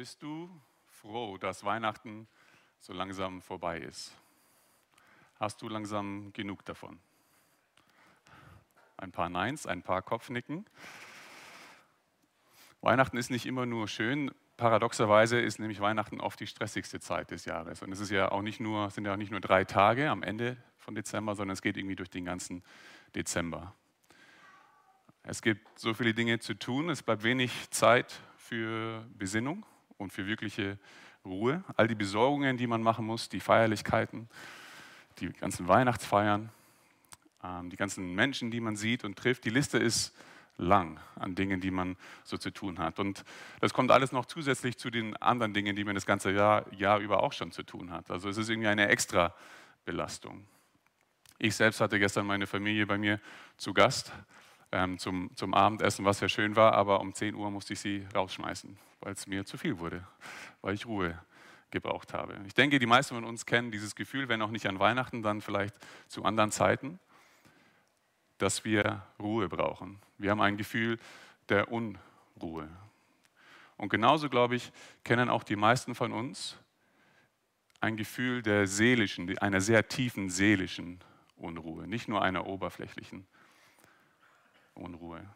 Bist du froh, dass Weihnachten so langsam vorbei ist? Hast du langsam genug davon? Ein paar Neins, ein paar Kopfnicken. Weihnachten ist nicht immer nur schön. Paradoxerweise ist nämlich Weihnachten oft die stressigste Zeit des Jahres. Und es ist ja auch nicht nur, sind ja auch nicht nur drei Tage am Ende von Dezember, sondern es geht irgendwie durch den ganzen Dezember. Es gibt so viele Dinge zu tun, es bleibt wenig Zeit für Besinnung und für wirkliche Ruhe. All die Besorgungen, die man machen muss, die Feierlichkeiten, die ganzen Weihnachtsfeiern, ähm, die ganzen Menschen, die man sieht und trifft. Die Liste ist lang an Dingen, die man so zu tun hat. Und das kommt alles noch zusätzlich zu den anderen Dingen, die man das ganze Jahr, Jahr über auch schon zu tun hat. Also es ist irgendwie eine extra Belastung. Ich selbst hatte gestern meine Familie bei mir zu Gast ähm, zum, zum Abendessen, was ja schön war, aber um 10 Uhr musste ich sie rausschmeißen, weil es mir zu viel wurde, weil ich Ruhe gebraucht habe. Ich denke, die meisten von uns kennen dieses Gefühl, wenn auch nicht an Weihnachten, dann vielleicht zu anderen Zeiten, dass wir Ruhe brauchen. Wir haben ein Gefühl der Unruhe. Und genauso, glaube ich, kennen auch die meisten von uns ein Gefühl der seelischen, einer sehr tiefen seelischen Unruhe, nicht nur einer oberflächlichen Unruhe.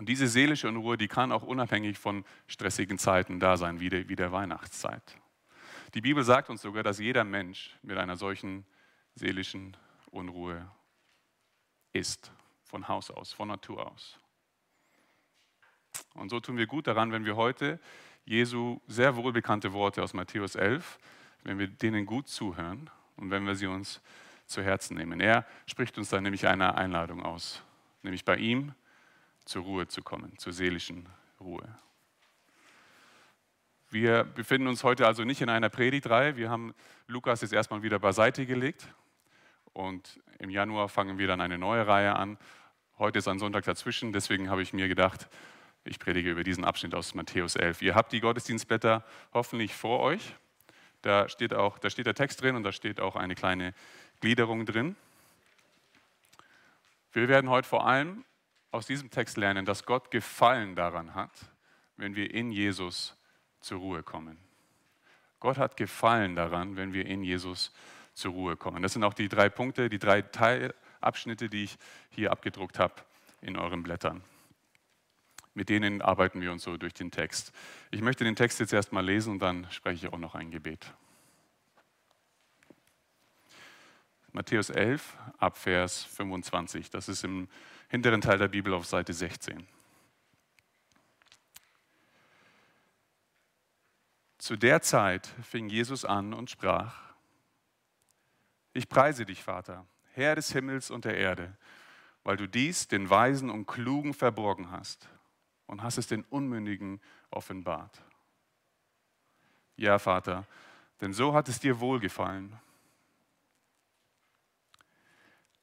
Und diese seelische Unruhe, die kann auch unabhängig von stressigen Zeiten da sein, wie der, wie der Weihnachtszeit. Die Bibel sagt uns sogar, dass jeder Mensch mit einer solchen seelischen Unruhe ist, von Haus aus, von Natur aus. Und so tun wir gut daran, wenn wir heute Jesu sehr wohlbekannte Worte aus Matthäus 11, wenn wir denen gut zuhören und wenn wir sie uns zu Herzen nehmen. Er spricht uns dann nämlich eine Einladung aus nämlich bei ihm zur Ruhe zu kommen, zur seelischen Ruhe. Wir befinden uns heute also nicht in einer Predigtreihe. Wir haben Lukas jetzt erstmal wieder beiseite gelegt und im Januar fangen wir dann eine neue Reihe an. Heute ist ein Sonntag dazwischen, deswegen habe ich mir gedacht, ich predige über diesen Abschnitt aus Matthäus 11. Ihr habt die Gottesdienstblätter hoffentlich vor euch. Da steht, auch, da steht der Text drin und da steht auch eine kleine Gliederung drin. Wir werden heute vor allem aus diesem Text lernen, dass Gott Gefallen daran hat, wenn wir in Jesus zur Ruhe kommen. Gott hat Gefallen daran, wenn wir in Jesus zur Ruhe kommen. Das sind auch die drei Punkte, die drei Teilabschnitte, die ich hier abgedruckt habe in euren Blättern. Mit denen arbeiten wir uns so durch den Text. Ich möchte den Text jetzt erstmal lesen und dann spreche ich auch noch ein Gebet. Matthäus 11, Abvers 25. Das ist im hinteren Teil der Bibel auf Seite 16. Zu der Zeit fing Jesus an und sprach, ich preise dich, Vater, Herr des Himmels und der Erde, weil du dies den Weisen und Klugen verborgen hast und hast es den Unmündigen offenbart. Ja, Vater, denn so hat es dir wohlgefallen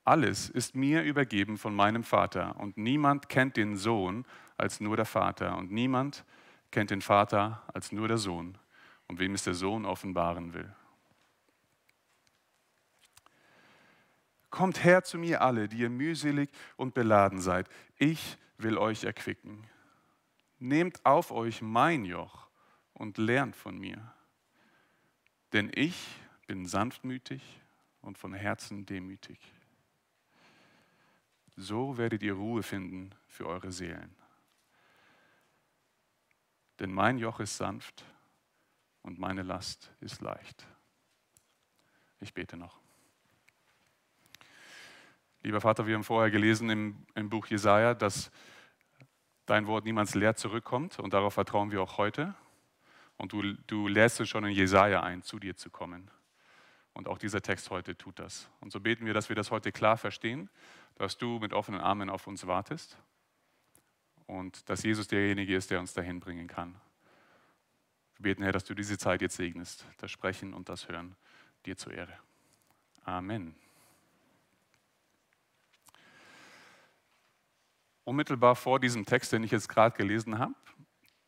alles ist mir übergeben von meinem Vater und niemand kennt den Sohn als nur der Vater und niemand kennt den Vater als nur der Sohn und wem es der Sohn offenbaren will. Kommt her zu mir alle, die ihr mühselig und beladen seid. Ich will euch erquicken. Nehmt auf euch mein Joch und lernt von mir. Denn ich bin sanftmütig und von Herzen demütig. So werdet ihr Ruhe finden für eure Seelen. Denn mein Joch ist sanft und meine Last ist leicht. Ich bete noch. Lieber Vater, wir haben vorher gelesen im, im Buch Jesaja, dass dein Wort niemals leer zurückkommt und darauf vertrauen wir auch heute. Und du, du lässt es schon in Jesaja ein, zu dir zu kommen. Und auch dieser Text heute tut das. Und so beten wir, dass wir das heute klar verstehen, dass du mit offenen Armen auf uns wartest und dass Jesus derjenige ist, der uns dahin bringen kann. Wir beten, Herr, dass du diese Zeit jetzt segnest, das Sprechen und das Hören dir zur Ehre. Amen. Unmittelbar vor diesem Text, den ich jetzt gerade gelesen habe,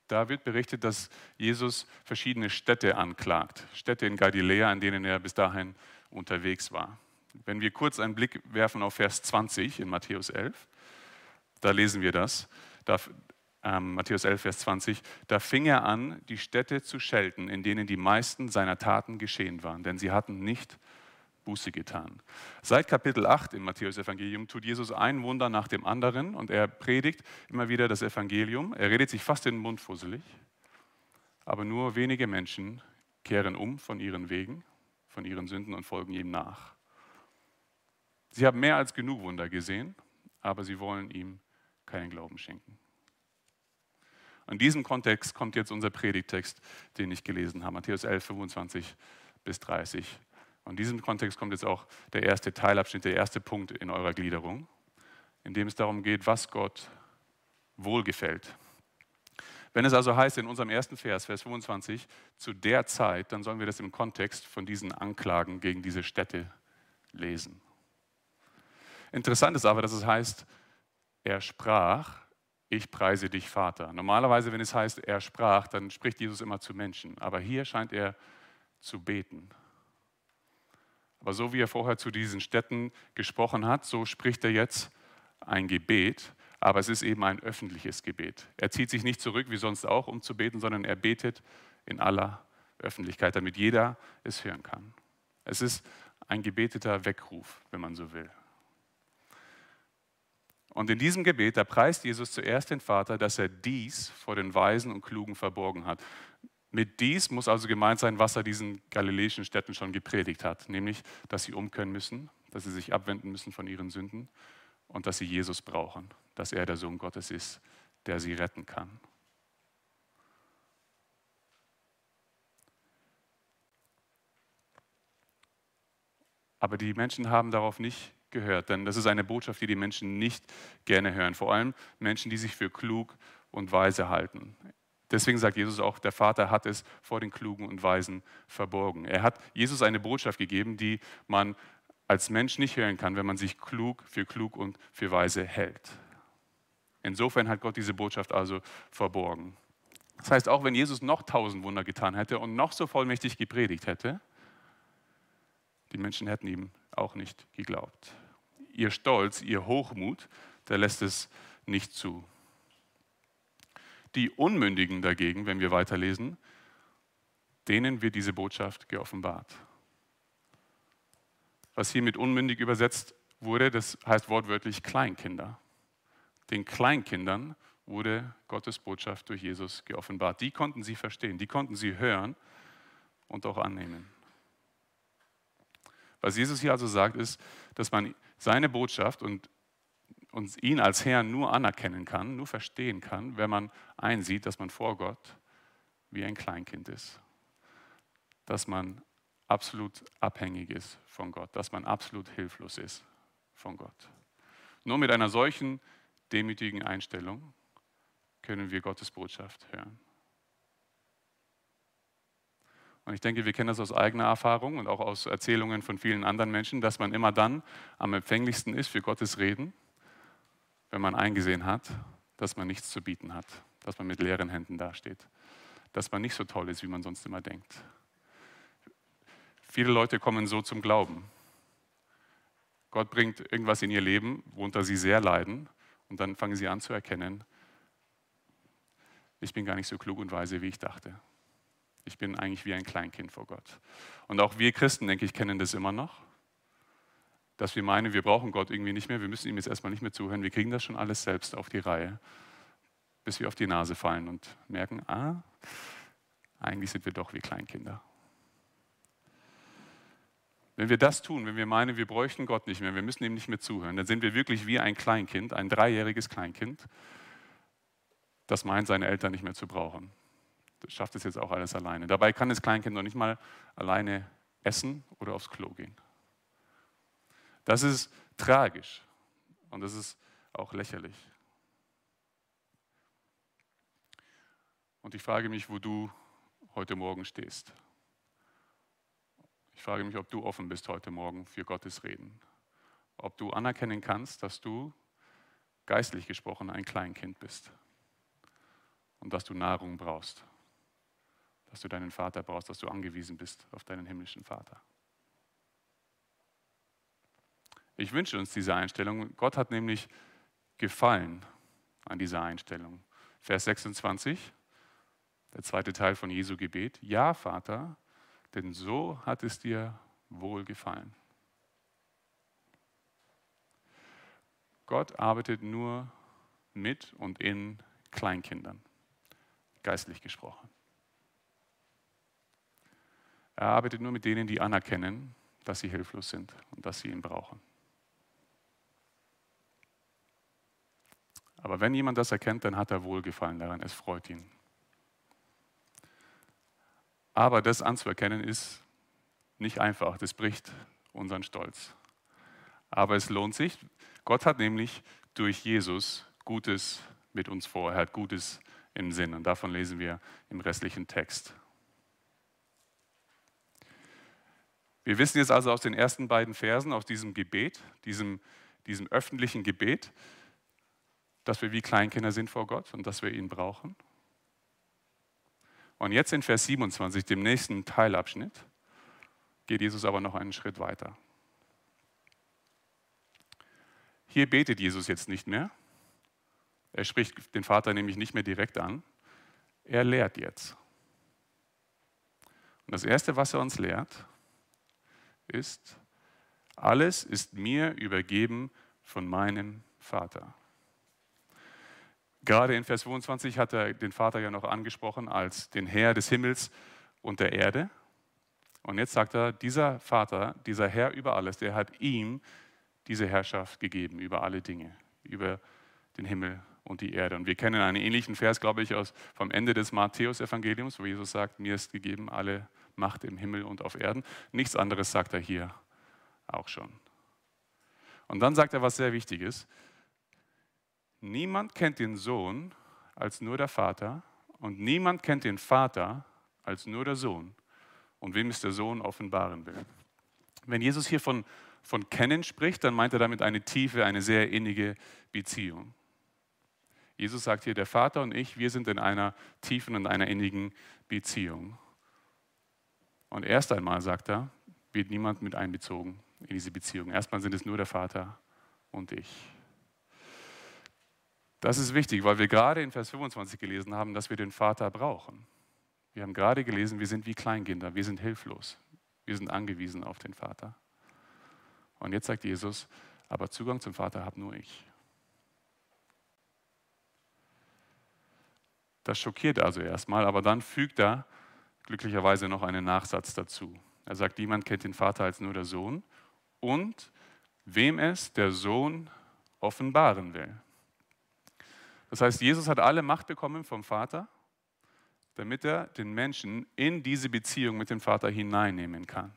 da wird berichtet, dass Jesus verschiedene Städte anklagt. Städte in Galiläa, an denen er bis dahin unterwegs war. Wenn wir kurz einen Blick werfen auf Vers 20 in Matthäus 11, da lesen wir das. Da ähm, Matthäus 11, Vers 20, da fing er an, die Städte zu schelten, in denen die meisten seiner Taten geschehen waren, denn sie hatten nicht Buße getan. Seit Kapitel 8 im Matthäus-Evangelium tut Jesus ein Wunder nach dem anderen und er predigt immer wieder das Evangelium. Er redet sich fast den Mund fusselig, aber nur wenige Menschen kehren um von ihren Wegen, von ihren Sünden und folgen ihm nach. Sie haben mehr als genug Wunder gesehen, aber sie wollen ihm keinen Glauben schenken. In diesem Kontext kommt jetzt unser Predigtext, den ich gelesen habe, Matthäus 11, 25 bis 30. Und in diesem Kontext kommt jetzt auch der erste Teilabschnitt, der erste Punkt in eurer Gliederung, in dem es darum geht, was Gott wohlgefällt. Wenn es also heißt in unserem ersten Vers, Vers 25, zu der Zeit, dann sollen wir das im Kontext von diesen Anklagen gegen diese Städte lesen. Interessant ist aber, dass es heißt, er sprach, ich preise dich, Vater. Normalerweise, wenn es heißt, er sprach, dann spricht Jesus immer zu Menschen. Aber hier scheint er zu beten. Aber so wie er vorher zu diesen Städten gesprochen hat, so spricht er jetzt ein Gebet. Aber es ist eben ein öffentliches Gebet. Er zieht sich nicht zurück, wie sonst auch, um zu beten, sondern er betet in aller Öffentlichkeit, damit jeder es hören kann. Es ist ein gebeteter Weckruf, wenn man so will. Und in diesem Gebet, da preist Jesus zuerst den Vater, dass er dies vor den Weisen und Klugen verborgen hat. Mit dies muss also gemeint sein, was er diesen galiläischen Städten schon gepredigt hat, nämlich, dass sie umkehren müssen, dass sie sich abwenden müssen von ihren Sünden und dass sie Jesus brauchen, dass er der Sohn Gottes ist, der sie retten kann. Aber die Menschen haben darauf nicht gehört, denn das ist eine Botschaft, die die Menschen nicht gerne hören. Vor allem Menschen, die sich für klug und weise halten. Deswegen sagt Jesus auch, der Vater hat es vor den Klugen und Weisen verborgen. Er hat Jesus eine Botschaft gegeben, die man als Mensch nicht hören kann, wenn man sich klug für klug und für weise hält. Insofern hat Gott diese Botschaft also verborgen. Das heißt, auch wenn Jesus noch tausend Wunder getan hätte und noch so vollmächtig gepredigt hätte, die Menschen hätten ihm auch nicht geglaubt. Ihr Stolz, ihr Hochmut, der lässt es nicht zu. Die Unmündigen dagegen, wenn wir weiterlesen, denen wird diese Botschaft geoffenbart. Was hier mit unmündig übersetzt wurde, das heißt wortwörtlich Kleinkinder. Den Kleinkindern wurde Gottes Botschaft durch Jesus geoffenbart. Die konnten sie verstehen, die konnten sie hören und auch annehmen. Was Jesus hier also sagt, ist, dass man seine Botschaft und, und ihn als Herrn nur anerkennen kann, nur verstehen kann, wenn man einsieht, dass man vor Gott wie ein Kleinkind ist. Dass man absolut abhängig ist von Gott, dass man absolut hilflos ist von Gott. Nur mit einer solchen demütigen Einstellung können wir Gottes Botschaft hören. Und ich denke, wir kennen das aus eigener Erfahrung und auch aus Erzählungen von vielen anderen Menschen, dass man immer dann am empfänglichsten ist für Gottes Reden, wenn man eingesehen hat, dass man nichts zu bieten hat, dass man mit leeren Händen dasteht, dass man nicht so toll ist, wie man sonst immer denkt. Viele Leute kommen so zum Glauben. Gott bringt irgendwas in ihr Leben, worunter sie sehr leiden, und dann fangen sie an zu erkennen, ich bin gar nicht so klug und weise, wie ich dachte. Ich bin eigentlich wie ein Kleinkind vor Gott. Und auch wir Christen, denke ich, kennen das immer noch, dass wir meinen, wir brauchen Gott irgendwie nicht mehr, wir müssen ihm jetzt erstmal nicht mehr zuhören, wir kriegen das schon alles selbst auf die Reihe, bis wir auf die Nase fallen und merken, ah, eigentlich sind wir doch wie Kleinkinder. Wenn wir das tun, wenn wir meinen, wir bräuchten Gott nicht mehr, wir müssen ihm nicht mehr zuhören, dann sind wir wirklich wie ein Kleinkind, ein dreijähriges Kleinkind, das meint, seine Eltern nicht mehr zu brauchen schafft es jetzt auch alles alleine. Dabei kann das Kleinkind noch nicht mal alleine essen oder aufs Klo gehen. Das ist tragisch und das ist auch lächerlich. Und ich frage mich, wo du heute Morgen stehst. Ich frage mich, ob du offen bist heute Morgen für Gottes Reden. Ob du anerkennen kannst, dass du geistlich gesprochen ein Kleinkind bist und dass du Nahrung brauchst dass du deinen Vater brauchst, dass du angewiesen bist auf deinen himmlischen Vater. Ich wünsche uns diese Einstellung. Gott hat nämlich gefallen an dieser Einstellung. Vers 26, der zweite Teil von Jesu Gebet. Ja, Vater, denn so hat es dir wohl gefallen. Gott arbeitet nur mit und in Kleinkindern, geistlich gesprochen. Er arbeitet nur mit denen, die anerkennen, dass sie hilflos sind und dass sie ihn brauchen. Aber wenn jemand das erkennt, dann hat er Wohlgefallen daran, es freut ihn. Aber das anzuerkennen ist nicht einfach, das bricht unseren Stolz. Aber es lohnt sich. Gott hat nämlich durch Jesus Gutes mit uns vor, er hat Gutes im Sinn und davon lesen wir im restlichen Text. Wir wissen jetzt also aus den ersten beiden Versen, aus diesem Gebet, diesem, diesem öffentlichen Gebet, dass wir wie Kleinkinder sind vor Gott und dass wir ihn brauchen. Und jetzt in Vers 27, dem nächsten Teilabschnitt, geht Jesus aber noch einen Schritt weiter. Hier betet Jesus jetzt nicht mehr. Er spricht den Vater nämlich nicht mehr direkt an. Er lehrt jetzt. Und das Erste, was er uns lehrt, ist, alles ist mir übergeben von meinem Vater. Gerade in Vers 22 hat er den Vater ja noch angesprochen als den Herr des Himmels und der Erde. Und jetzt sagt er, dieser Vater, dieser Herr über alles, der hat ihm diese Herrschaft gegeben über alle Dinge, über den Himmel und die Erde. Und wir kennen einen ähnlichen Vers, glaube ich, aus, vom Ende des Matthäus-Evangeliums, wo Jesus sagt, mir ist gegeben alle Macht im Himmel und auf Erden. Nichts anderes sagt er hier auch schon. Und dann sagt er was sehr Wichtiges. Niemand kennt den Sohn als nur der Vater und niemand kennt den Vater als nur der Sohn und wem es der Sohn offenbaren will. Wenn Jesus hier von, von Kennen spricht, dann meint er damit eine tiefe, eine sehr innige Beziehung. Jesus sagt hier, der Vater und ich, wir sind in einer tiefen und einer innigen Beziehung. Und erst einmal, sagt er, wird niemand mit einbezogen in diese Beziehung. Erstmal sind es nur der Vater und ich. Das ist wichtig, weil wir gerade in Vers 25 gelesen haben, dass wir den Vater brauchen. Wir haben gerade gelesen, wir sind wie Kleinkinder, wir sind hilflos, wir sind angewiesen auf den Vater. Und jetzt sagt Jesus, aber Zugang zum Vater habe nur ich. Das schockiert also erstmal, aber dann fügt er glücklicherweise noch einen Nachsatz dazu. Er sagt, niemand kennt den Vater als nur der Sohn und wem es der Sohn offenbaren will. Das heißt, Jesus hat alle Macht bekommen vom Vater, damit er den Menschen in diese Beziehung mit dem Vater hineinnehmen kann.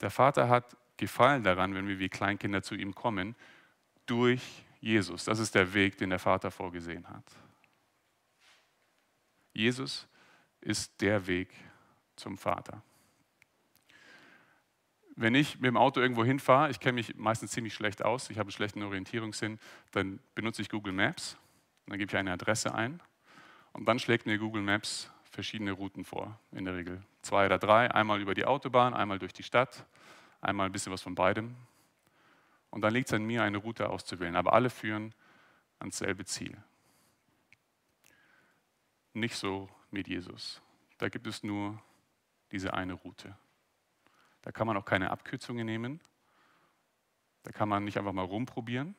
Der Vater hat Gefallen daran, wenn wir wie Kleinkinder zu ihm kommen, durch Jesus. Das ist der Weg, den der Vater vorgesehen hat. Jesus ist der Weg zum Vater. Wenn ich mit dem Auto irgendwo hinfahre, ich kenne mich meistens ziemlich schlecht aus, ich habe einen schlechten Orientierungssinn, dann benutze ich Google Maps, dann gebe ich eine Adresse ein und dann schlägt mir Google Maps verschiedene Routen vor, in der Regel. Zwei oder drei, einmal über die Autobahn, einmal durch die Stadt, einmal ein bisschen was von beidem. Und dann liegt es an mir, eine Route auszuwählen, aber alle führen ans selbe Ziel. Nicht so mit Jesus. Da gibt es nur diese eine Route. Da kann man auch keine Abkürzungen nehmen. Da kann man nicht einfach mal rumprobieren.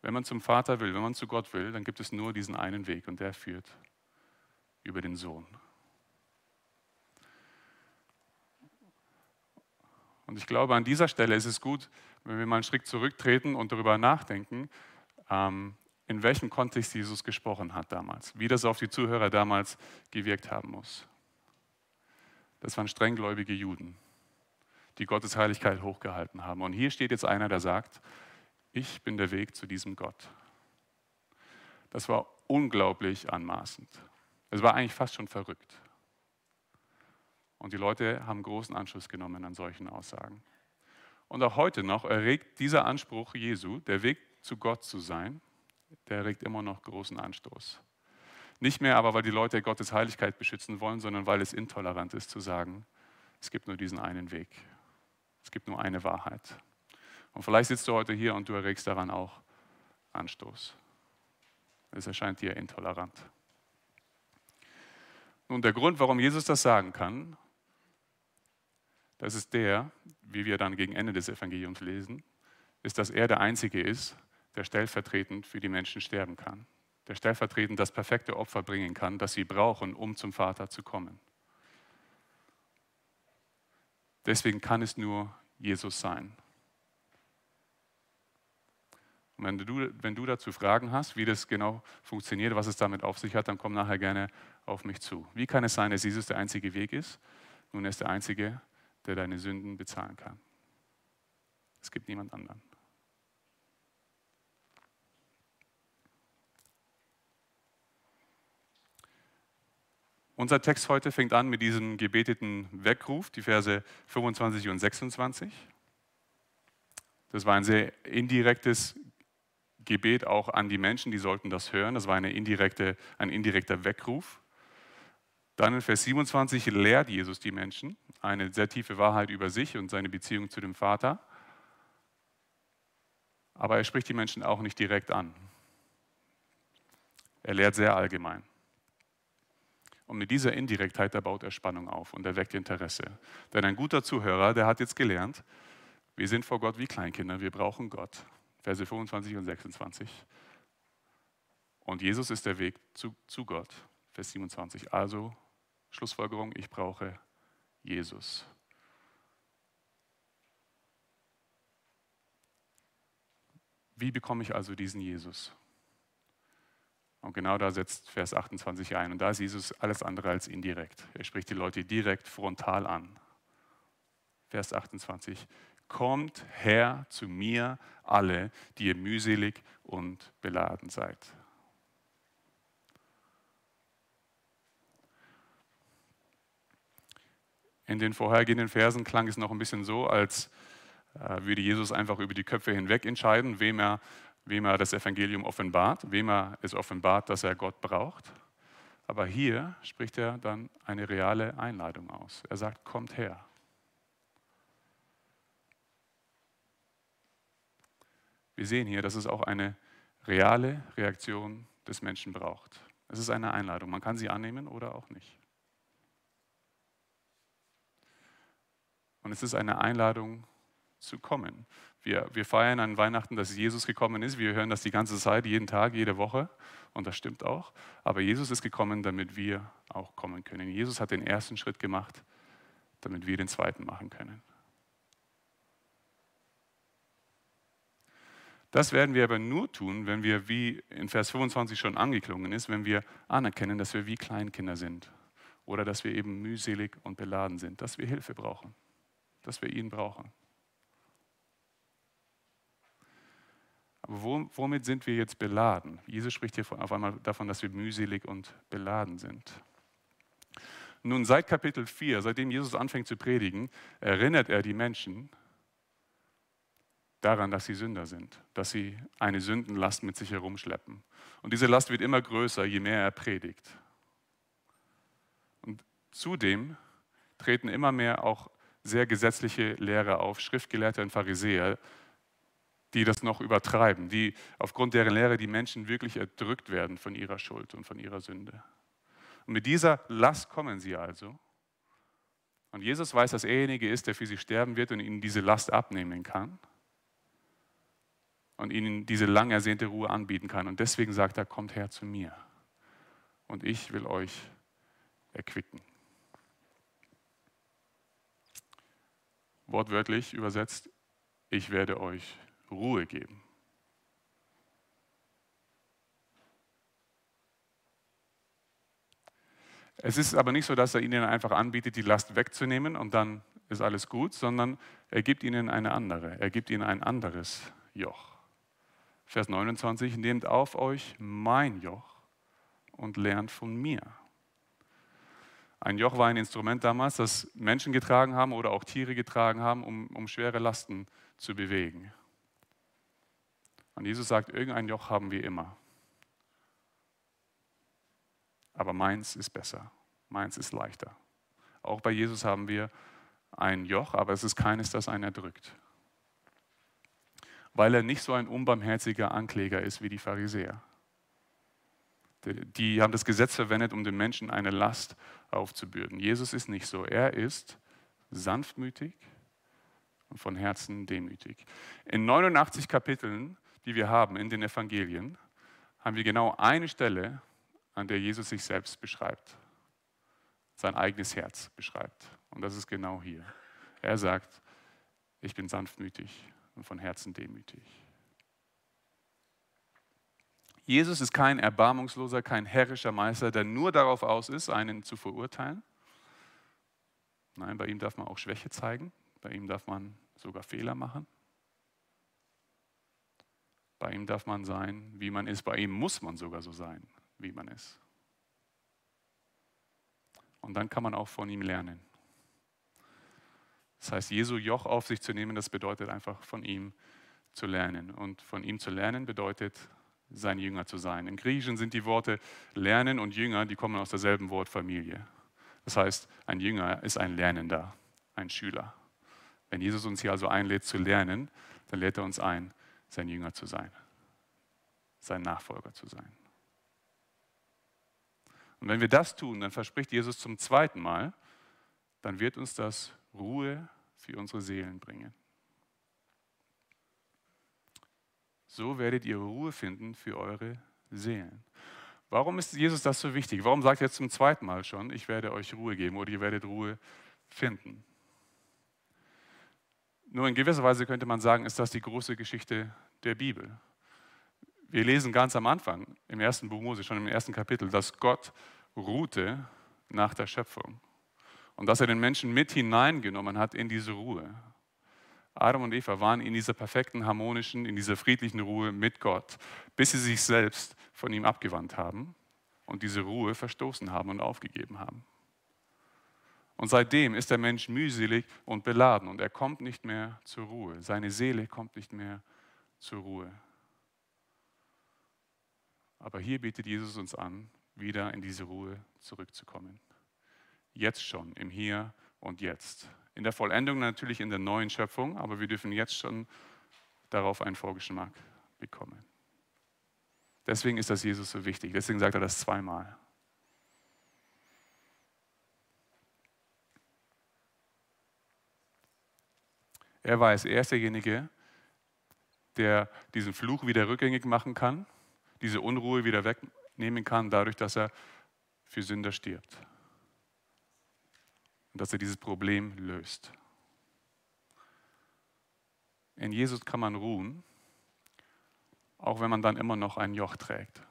Wenn man zum Vater will, wenn man zu Gott will, dann gibt es nur diesen einen Weg und der führt über den Sohn. Und ich glaube, an dieser Stelle ist es gut, wenn wir mal einen Schritt zurücktreten und darüber nachdenken, ähm, in welchem Kontext Jesus gesprochen hat damals, wie das auf die Zuhörer damals gewirkt haben muss. Das waren strenggläubige Juden, die Gottes Heiligkeit hochgehalten haben. Und hier steht jetzt einer, der sagt, ich bin der Weg zu diesem Gott. Das war unglaublich anmaßend. Es war eigentlich fast schon verrückt. Und die Leute haben großen Anschluss genommen an solchen Aussagen. Und auch heute noch erregt dieser Anspruch Jesu, der Weg zu Gott zu sein, der erregt immer noch großen Anstoß. Nicht mehr aber, weil die Leute Gottes Heiligkeit beschützen wollen, sondern weil es intolerant ist zu sagen, es gibt nur diesen einen Weg. Es gibt nur eine Wahrheit. Und vielleicht sitzt du heute hier und du erregst daran auch Anstoß. Es erscheint dir intolerant. Nun, der Grund, warum Jesus das sagen kann, das ist der, wie wir dann gegen Ende des Evangeliums lesen, ist, dass er der Einzige ist, der stellvertretend für die Menschen sterben kann, der stellvertretend das perfekte Opfer bringen kann, das sie brauchen, um zum Vater zu kommen. Deswegen kann es nur Jesus sein. Und wenn du, wenn du dazu Fragen hast, wie das genau funktioniert, was es damit auf sich hat, dann komm nachher gerne auf mich zu. Wie kann es sein, dass Jesus der einzige Weg ist? Nun, er ist der Einzige, der deine Sünden bezahlen kann. Es gibt niemand anderen. Unser Text heute fängt an mit diesem gebeteten Weckruf, die Verse 25 und 26. Das war ein sehr indirektes Gebet auch an die Menschen, die sollten das hören. Das war eine indirekte, ein indirekter Weckruf. Dann in Vers 27 lehrt Jesus die Menschen eine sehr tiefe Wahrheit über sich und seine Beziehung zu dem Vater. Aber er spricht die Menschen auch nicht direkt an. Er lehrt sehr allgemein. Und mit dieser Indirektheit, da baut er Spannung auf und er weckt Interesse. Denn ein guter Zuhörer, der hat jetzt gelernt, wir sind vor Gott wie Kleinkinder, wir brauchen Gott. Verse 25 und 26. Und Jesus ist der Weg zu, zu Gott. Vers 27. Also Schlussfolgerung, ich brauche Jesus. Wie bekomme ich also diesen Jesus? Und genau da setzt Vers 28 ein. Und da ist Jesus alles andere als indirekt. Er spricht die Leute direkt frontal an. Vers 28. Kommt her zu mir, alle, die ihr mühselig und beladen seid. In den vorhergehenden Versen klang es noch ein bisschen so, als äh, würde Jesus einfach über die Köpfe hinweg entscheiden, wem er wem er das Evangelium offenbart, wem er es offenbart, dass er Gott braucht. Aber hier spricht er dann eine reale Einladung aus. Er sagt, kommt her. Wir sehen hier, dass es auch eine reale Reaktion des Menschen braucht. Es ist eine Einladung. Man kann sie annehmen oder auch nicht. Und es ist eine Einladung zu kommen. Wir, wir feiern an Weihnachten, dass Jesus gekommen ist. Wir hören das die ganze Zeit, jeden Tag, jede Woche. Und das stimmt auch. Aber Jesus ist gekommen, damit wir auch kommen können. Jesus hat den ersten Schritt gemacht, damit wir den zweiten machen können. Das werden wir aber nur tun, wenn wir, wie in Vers 25 schon angeklungen ist, wenn wir anerkennen, dass wir wie Kleinkinder sind oder dass wir eben mühselig und beladen sind, dass wir Hilfe brauchen, dass wir ihn brauchen. Aber womit sind wir jetzt beladen? Jesus spricht hier auf einmal davon, dass wir mühselig und beladen sind. Nun, seit Kapitel 4, seitdem Jesus anfängt zu predigen, erinnert er die Menschen daran, dass sie Sünder sind, dass sie eine Sündenlast mit sich herumschleppen. Und diese Last wird immer größer, je mehr er predigt. Und zudem treten immer mehr auch sehr gesetzliche Lehrer auf, Schriftgelehrte und Pharisäer, die das noch übertreiben, die aufgrund deren Lehre die Menschen wirklich erdrückt werden von ihrer Schuld und von ihrer Sünde. Und mit dieser Last kommen sie also. Und Jesus weiß, dass er derjenige ist, der für sie sterben wird und ihnen diese Last abnehmen kann und ihnen diese lang ersehnte Ruhe anbieten kann. Und deswegen sagt er, kommt her zu mir und ich will euch erquicken. Wortwörtlich übersetzt, ich werde euch Ruhe geben. Es ist aber nicht so, dass er ihnen einfach anbietet, die Last wegzunehmen und dann ist alles gut, sondern er gibt ihnen eine andere. Er gibt ihnen ein anderes Joch. Vers 29, nehmt auf euch mein Joch und lernt von mir. Ein Joch war ein Instrument damals, das Menschen getragen haben oder auch Tiere getragen haben, um, um schwere Lasten zu bewegen. Und Jesus sagt, irgendein Joch haben wir immer. Aber meins ist besser, meins ist leichter. Auch bei Jesus haben wir ein Joch, aber es ist keines, das einen erdrückt. weil er nicht so ein unbarmherziger Ankläger ist wie die Pharisäer. Die haben das Gesetz verwendet, um den Menschen eine Last aufzubürden. Jesus ist nicht so. Er ist sanftmütig und von Herzen demütig. In 89 Kapiteln, die wir haben in den Evangelien, haben wir genau eine Stelle, an der Jesus sich selbst beschreibt, sein eigenes Herz beschreibt. Und das ist genau hier. Er sagt, ich bin sanftmütig und von Herzen demütig. Jesus ist kein erbarmungsloser, kein herrischer Meister, der nur darauf aus ist, einen zu verurteilen. Nein, bei ihm darf man auch Schwäche zeigen, bei ihm darf man sogar Fehler machen. Bei ihm darf man sein, wie man ist, bei ihm muss man sogar so sein, wie man ist. Und dann kann man auch von ihm lernen. Das heißt, Jesu Joch auf sich zu nehmen, das bedeutet einfach von ihm zu lernen. Und von ihm zu lernen bedeutet, sein Jünger zu sein. Im Griechischen sind die Worte lernen und Jünger, die kommen aus derselben Wortfamilie. Das heißt, ein Jünger ist ein Lernender, ein Schüler. Wenn Jesus uns hier also einlädt zu lernen, dann lädt er uns ein, sein Jünger zu sein, sein Nachfolger zu sein. Und wenn wir das tun, dann verspricht Jesus zum zweiten Mal, dann wird uns das Ruhe für unsere Seelen bringen. So werdet ihr Ruhe finden für eure Seelen. Warum ist Jesus das so wichtig? Warum sagt er zum zweiten Mal schon, ich werde euch Ruhe geben oder ihr werdet Ruhe finden? Nur in gewisser Weise könnte man sagen, ist das die große Geschichte der Bibel. Wir lesen ganz am Anfang, im ersten Buch Mose, schon im ersten Kapitel, dass Gott ruhte nach der Schöpfung und dass er den Menschen mit hineingenommen hat in diese Ruhe. Adam und Eva waren in dieser perfekten, harmonischen, in dieser friedlichen Ruhe mit Gott, bis sie sich selbst von ihm abgewandt haben und diese Ruhe verstoßen haben und aufgegeben haben. Und seitdem ist der Mensch mühselig und beladen und er kommt nicht mehr zur Ruhe. Seine Seele kommt nicht mehr zur Ruhe. Aber hier bietet Jesus uns an, wieder in diese Ruhe zurückzukommen. Jetzt schon, im Hier und Jetzt. In der Vollendung natürlich in der neuen Schöpfung, aber wir dürfen jetzt schon darauf einen Vorgeschmack bekommen. Deswegen ist das Jesus so wichtig. Deswegen sagt er das zweimal. Er weiß, er ist derjenige, der diesen Fluch wieder rückgängig machen kann, diese Unruhe wieder wegnehmen kann, dadurch, dass er für Sünder stirbt und dass er dieses Problem löst. In Jesus kann man ruhen, auch wenn man dann immer noch ein Joch trägt.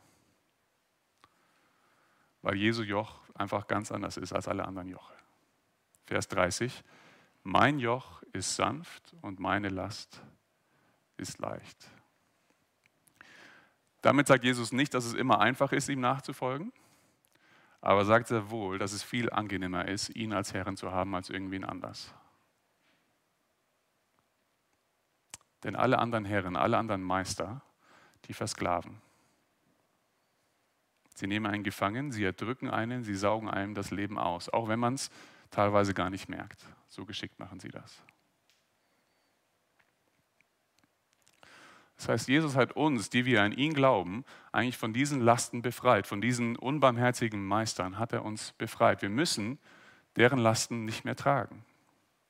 Weil Jesu Joch einfach ganz anders ist als alle anderen Joche. Vers 30. Mein Joch ist sanft und meine Last ist leicht. Damit sagt Jesus nicht, dass es immer einfach ist, ihm nachzufolgen, aber sagt sehr wohl, dass es viel angenehmer ist, ihn als Herrn zu haben, als irgendwen anders. Denn alle anderen Herren, alle anderen Meister, die versklaven. Sie nehmen einen gefangen, sie erdrücken einen, sie saugen einem das Leben aus, auch wenn man es teilweise gar nicht merkt. So geschickt machen sie das. Das heißt, Jesus hat uns, die wir an ihn glauben, eigentlich von diesen Lasten befreit, von diesen unbarmherzigen Meistern hat er uns befreit. Wir müssen deren Lasten nicht mehr tragen.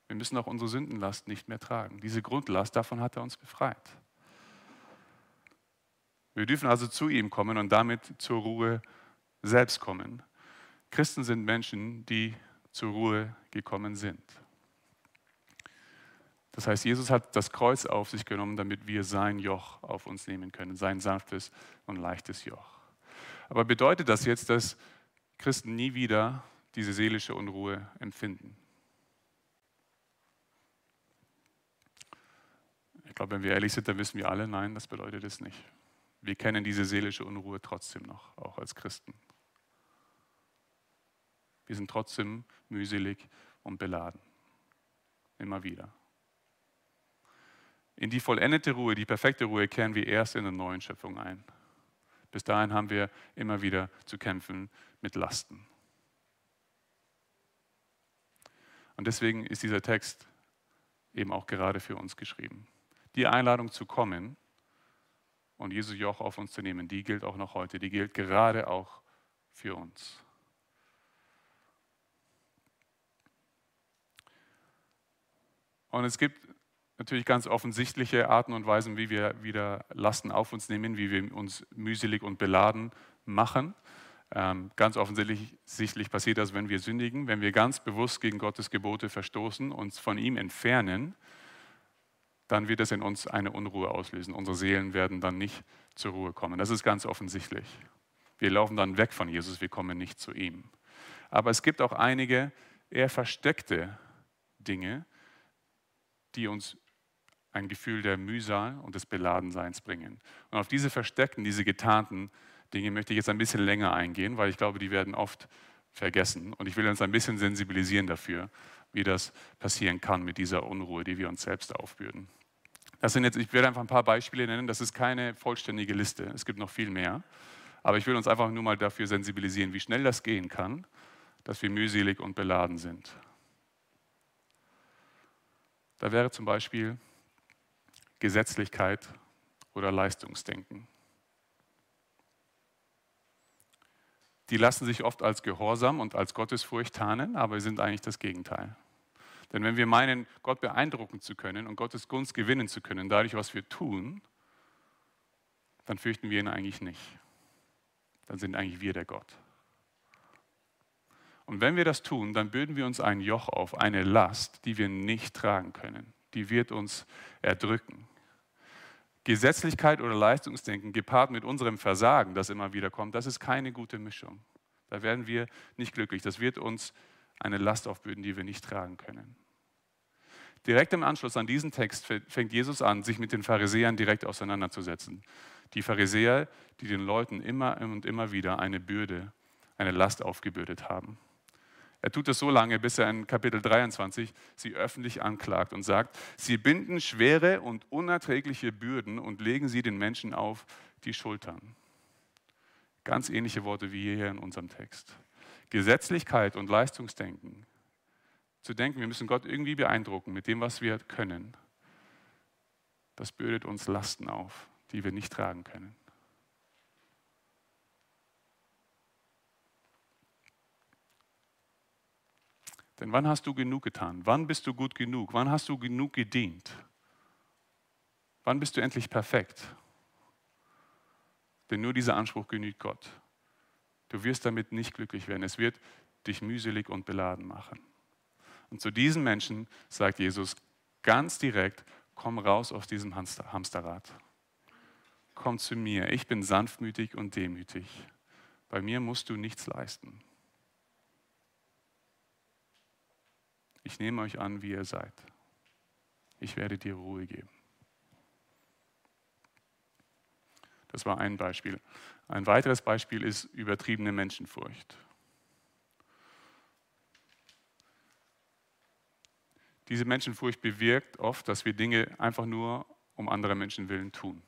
Wir müssen auch unsere Sündenlast nicht mehr tragen. Diese Grundlast, davon hat er uns befreit. Wir dürfen also zu ihm kommen und damit zur Ruhe selbst kommen. Christen sind Menschen, die zur Ruhe gekommen sind. Das heißt, Jesus hat das Kreuz auf sich genommen, damit wir sein Joch auf uns nehmen können, sein sanftes und leichtes Joch. Aber bedeutet das jetzt, dass Christen nie wieder diese seelische Unruhe empfinden? Ich glaube, wenn wir ehrlich sind, dann wissen wir alle, nein, das bedeutet es nicht. Wir kennen diese seelische Unruhe trotzdem noch, auch als Christen. Wir sind trotzdem mühselig und beladen. Immer wieder. In die vollendete Ruhe, die perfekte Ruhe kehren wir erst in der neuen Schöpfung ein. Bis dahin haben wir immer wieder zu kämpfen mit Lasten. Und deswegen ist dieser Text eben auch gerade für uns geschrieben. Die Einladung zu kommen und Jesu Joch auf uns zu nehmen, die gilt auch noch heute. Die gilt gerade auch für uns. Und es gibt natürlich ganz offensichtliche Arten und Weisen, wie wir wieder Lasten auf uns nehmen, wie wir uns mühselig und beladen machen. Ähm, ganz offensichtlich passiert das, wenn wir sündigen, wenn wir ganz bewusst gegen Gottes Gebote verstoßen, uns von ihm entfernen, dann wird es in uns eine Unruhe auslösen. Unsere Seelen werden dann nicht zur Ruhe kommen. Das ist ganz offensichtlich. Wir laufen dann weg von Jesus, wir kommen nicht zu ihm. Aber es gibt auch einige eher versteckte Dinge, die uns ein Gefühl der Mühsal und des Beladenseins bringen. Und auf diese versteckten, diese getarnten Dinge möchte ich jetzt ein bisschen länger eingehen, weil ich glaube, die werden oft vergessen. Und ich will uns ein bisschen sensibilisieren dafür, wie das passieren kann mit dieser Unruhe, die wir uns selbst aufbürden. Das sind jetzt, ich werde einfach ein paar Beispiele nennen. Das ist keine vollständige Liste. Es gibt noch viel mehr. Aber ich will uns einfach nur mal dafür sensibilisieren, wie schnell das gehen kann, dass wir mühselig und beladen sind. Da wäre zum Beispiel Gesetzlichkeit oder Leistungsdenken. Die lassen sich oft als Gehorsam und als Gottesfurcht tarnen, aber sind eigentlich das Gegenteil. Denn wenn wir meinen, Gott beeindrucken zu können und Gottes Gunst gewinnen zu können, dadurch, was wir tun, dann fürchten wir ihn eigentlich nicht. Dann sind eigentlich wir der Gott. Und wenn wir das tun, dann bürden wir uns ein Joch auf, eine Last, die wir nicht tragen können. Die wird uns erdrücken. Gesetzlichkeit oder Leistungsdenken gepaart mit unserem Versagen, das immer wieder kommt, das ist keine gute Mischung. Da werden wir nicht glücklich. Das wird uns eine Last aufbürden, die wir nicht tragen können. Direkt im Anschluss an diesen Text fängt Jesus an, sich mit den Pharisäern direkt auseinanderzusetzen. Die Pharisäer, die den Leuten immer und immer wieder eine Bürde, eine Last aufgebürdet haben. Er tut es so lange, bis er in Kapitel 23 sie öffentlich anklagt und sagt, sie binden schwere und unerträgliche Bürden und legen sie den Menschen auf die Schultern. Ganz ähnliche Worte wie hier in unserem Text. Gesetzlichkeit und Leistungsdenken. Zu denken, wir müssen Gott irgendwie beeindrucken mit dem, was wir können. Das bürdet uns Lasten auf, die wir nicht tragen können. Denn wann hast du genug getan? Wann bist du gut genug? Wann hast du genug gedient? Wann bist du endlich perfekt? Denn nur dieser Anspruch genügt Gott. Du wirst damit nicht glücklich werden. Es wird dich mühselig und beladen machen. Und zu diesen Menschen sagt Jesus ganz direkt, komm raus aus diesem Hamsterrad. Komm zu mir. Ich bin sanftmütig und demütig. Bei mir musst du nichts leisten. Ich nehme euch an, wie ihr seid. Ich werde dir Ruhe geben. Das war ein Beispiel. Ein weiteres Beispiel ist übertriebene Menschenfurcht. Diese Menschenfurcht bewirkt oft, dass wir Dinge einfach nur um andere Menschen willen tun.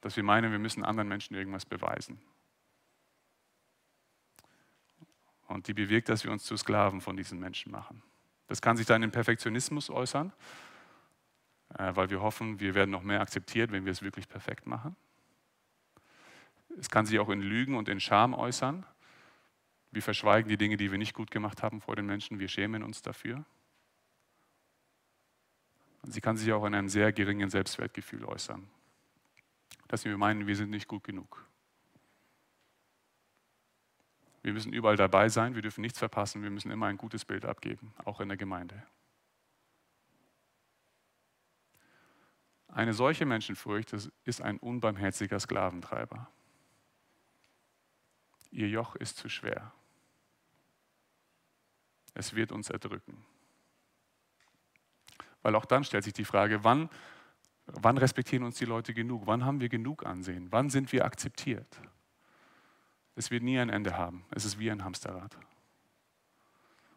Dass wir meinen, wir müssen anderen Menschen irgendwas beweisen. Und die bewirkt, dass wir uns zu Sklaven von diesen Menschen machen. Das kann sich dann in Perfektionismus äußern, äh, weil wir hoffen, wir werden noch mehr akzeptiert, wenn wir es wirklich perfekt machen. Es kann sich auch in Lügen und in Scham äußern. Wir verschweigen die Dinge, die wir nicht gut gemacht haben vor den Menschen. Wir schämen uns dafür. Und sie kann sich auch in einem sehr geringen Selbstwertgefühl äußern. Dass wir meinen, wir sind nicht gut genug. Wir müssen überall dabei sein, wir dürfen nichts verpassen, wir müssen immer ein gutes Bild abgeben, auch in der Gemeinde. Eine solche Menschenfurcht ist ein unbarmherziger Sklaventreiber. Ihr Joch ist zu schwer. Es wird uns erdrücken. Weil auch dann stellt sich die Frage, wann, wann respektieren uns die Leute genug? Wann haben wir genug Ansehen? Wann sind wir akzeptiert? Es wird nie ein Ende haben. Es ist wie ein Hamsterrad.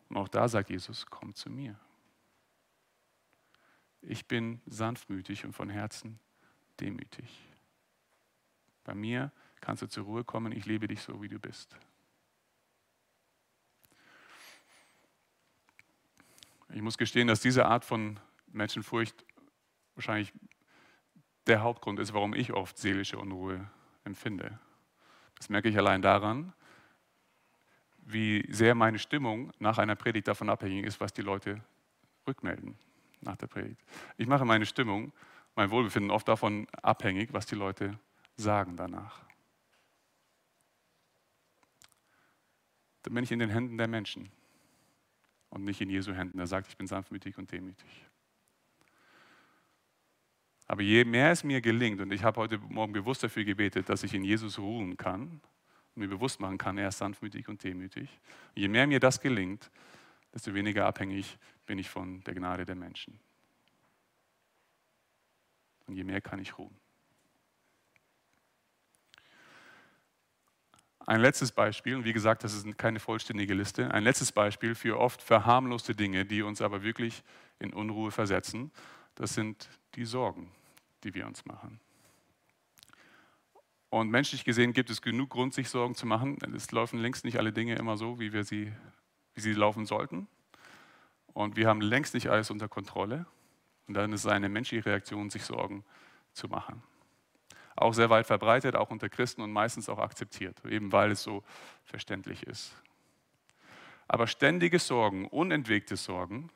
Und auch da sagt Jesus, komm zu mir. Ich bin sanftmütig und von Herzen demütig. Bei mir kannst du zur Ruhe kommen, ich liebe dich so, wie du bist. Ich muss gestehen, dass diese Art von Menschenfurcht wahrscheinlich der Hauptgrund ist, warum ich oft seelische Unruhe empfinde. Das merke ich allein daran, wie sehr meine Stimmung nach einer Predigt davon abhängig ist, was die Leute rückmelden nach der Predigt. Ich mache meine Stimmung, mein Wohlbefinden oft davon abhängig, was die Leute sagen danach. Dann bin ich in den Händen der Menschen und nicht in Jesu Händen. Er sagt, ich bin sanftmütig und demütig. Aber je mehr es mir gelingt, und ich habe heute Morgen bewusst dafür gebetet, dass ich in Jesus ruhen kann und mir bewusst machen kann, er ist sanftmütig und demütig. Und je mehr mir das gelingt, desto weniger abhängig bin ich von der Gnade der Menschen. Und je mehr kann ich ruhen. Ein letztes Beispiel, und wie gesagt, das ist keine vollständige Liste, ein letztes Beispiel für oft verharmloste Dinge, die uns aber wirklich in Unruhe versetzen, das sind die Sorgen, die wir uns machen. Und menschlich gesehen gibt es genug Grund, sich Sorgen zu machen. Es laufen längst nicht alle Dinge immer so, wie, wir sie, wie sie laufen sollten. Und wir haben längst nicht alles unter Kontrolle. Und dann ist es eine menschliche Reaktion, sich Sorgen zu machen auch sehr weit verbreitet, auch unter Christen und meistens auch akzeptiert, eben weil es so verständlich ist. Aber ständige Sorgen, unentwegte Sorgen,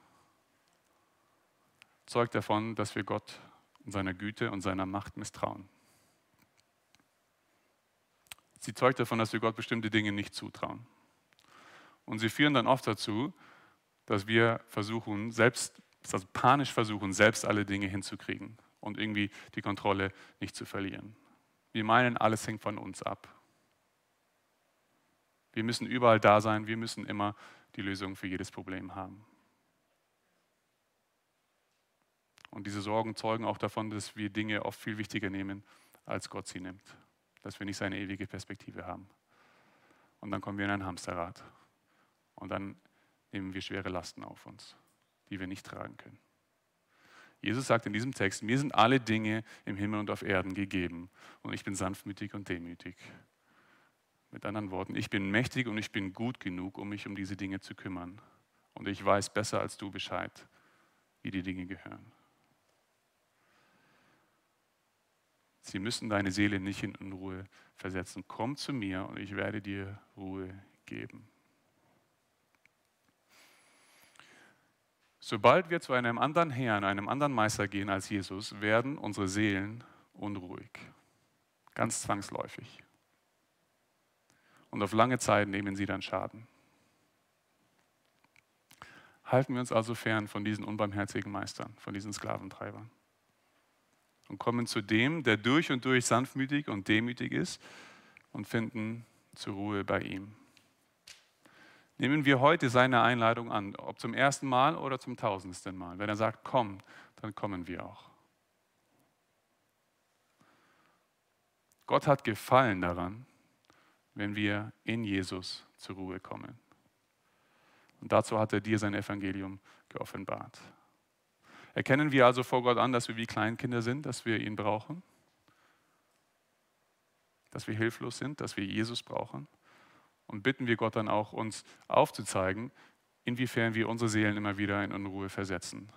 zeugt davon, dass wir Gott und seiner Güte und seiner Macht misstrauen. Sie zeugt davon, dass wir Gott bestimmte Dinge nicht zutrauen. Und sie führen dann oft dazu, dass wir versuchen, selbst, also panisch versuchen, selbst alle Dinge hinzukriegen und irgendwie die Kontrolle nicht zu verlieren. Wir meinen, alles hängt von uns ab. Wir müssen überall da sein, wir müssen immer die Lösung für jedes Problem haben. Und diese Sorgen zeugen auch davon, dass wir Dinge oft viel wichtiger nehmen, als Gott sie nimmt. Dass wir nicht seine ewige Perspektive haben. Und dann kommen wir in ein Hamsterrad. Und dann nehmen wir schwere Lasten auf uns, die wir nicht tragen können. Jesus sagt in diesem Text, mir sind alle Dinge im Himmel und auf Erden gegeben und ich bin sanftmütig und demütig. Mit anderen Worten, ich bin mächtig und ich bin gut genug, um mich um diese Dinge zu kümmern. Und ich weiß besser als du Bescheid, wie die Dinge gehören. Sie müssen deine Seele nicht in Unruhe versetzen. Komm zu mir und ich werde dir Ruhe geben. Sobald wir zu einem anderen Herrn, einem anderen Meister gehen als Jesus, werden unsere Seelen unruhig. Ganz zwangsläufig. Und auf lange Zeit nehmen sie dann Schaden. Halten wir uns also fern von diesen unbarmherzigen Meistern, von diesen Sklaventreibern. Und kommen zu dem, der durch und durch sanftmütig und demütig ist und finden zur Ruhe bei ihm. Nehmen wir heute seine Einladung an, ob zum ersten Mal oder zum tausendsten Mal. Wenn er sagt, komm, dann kommen wir auch. Gott hat Gefallen daran, wenn wir in Jesus zur Ruhe kommen. Und dazu hat er dir sein Evangelium geoffenbart. Erkennen wir also vor Gott an, dass wir wie Kleinkinder sind, dass wir ihn brauchen, dass wir hilflos sind, dass wir Jesus brauchen und bitten wir Gott dann auch, uns aufzuzeigen, inwiefern wir unsere Seelen immer wieder in Unruhe versetzen.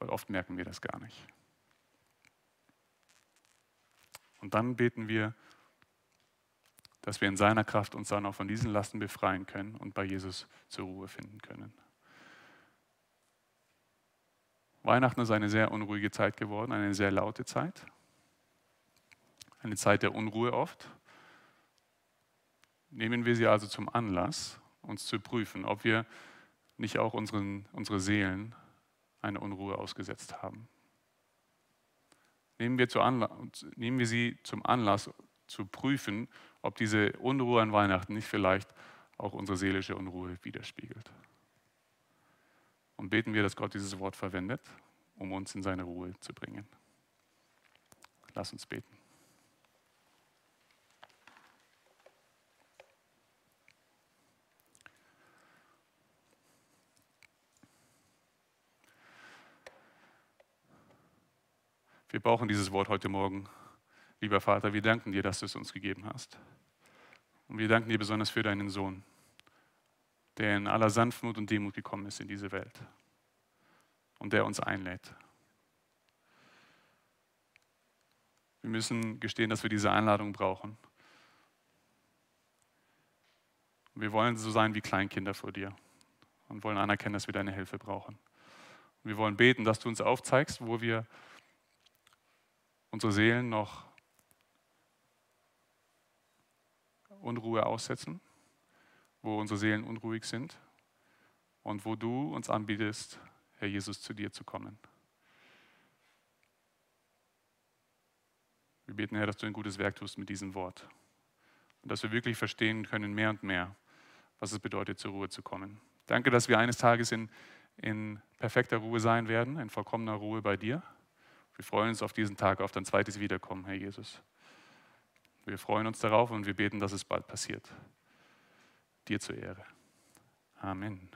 Weil oft merken wir das gar nicht. Und dann beten wir, dass wir in seiner Kraft uns dann auch von diesen Lasten befreien können und bei Jesus zur Ruhe finden können. Weihnachten ist eine sehr unruhige Zeit geworden, eine sehr laute Zeit, eine Zeit der Unruhe oft. Nehmen wir sie also zum Anlass, uns zu prüfen, ob wir nicht auch unseren, unsere Seelen eine Unruhe ausgesetzt haben. Nehmen wir, nehmen wir sie zum Anlass zu prüfen, ob diese Unruhe an Weihnachten nicht vielleicht auch unsere seelische Unruhe widerspiegelt. Und beten wir, dass Gott dieses Wort verwendet, um uns in seine Ruhe zu bringen. Lass uns beten. Wir brauchen dieses Wort heute Morgen. Lieber Vater, wir danken dir, dass du es uns gegeben hast. Und wir danken dir besonders für deinen Sohn, der in aller Sanftmut und Demut gekommen ist in diese Welt und der uns einlädt. Wir müssen gestehen, dass wir diese Einladung brauchen. Wir wollen so sein wie Kleinkinder vor dir und wollen anerkennen, dass wir deine Hilfe brauchen. Wir wollen beten, dass du uns aufzeigst, wo wir unsere Seelen noch Unruhe aussetzen, wo unsere Seelen unruhig sind und wo du uns anbietest, Herr Jesus, zu dir zu kommen. Wir beten, Herr, dass du ein gutes Werk tust mit diesem Wort und dass wir wirklich verstehen können, mehr und mehr, was es bedeutet, zur Ruhe zu kommen. Danke, dass wir eines Tages in, in perfekter Ruhe sein werden, in vollkommener Ruhe bei dir. Wir freuen uns auf diesen Tag, auf dein zweites Wiederkommen, Herr Jesus. Wir freuen uns darauf und wir beten, dass es bald passiert. Dir zur Ehre. Amen.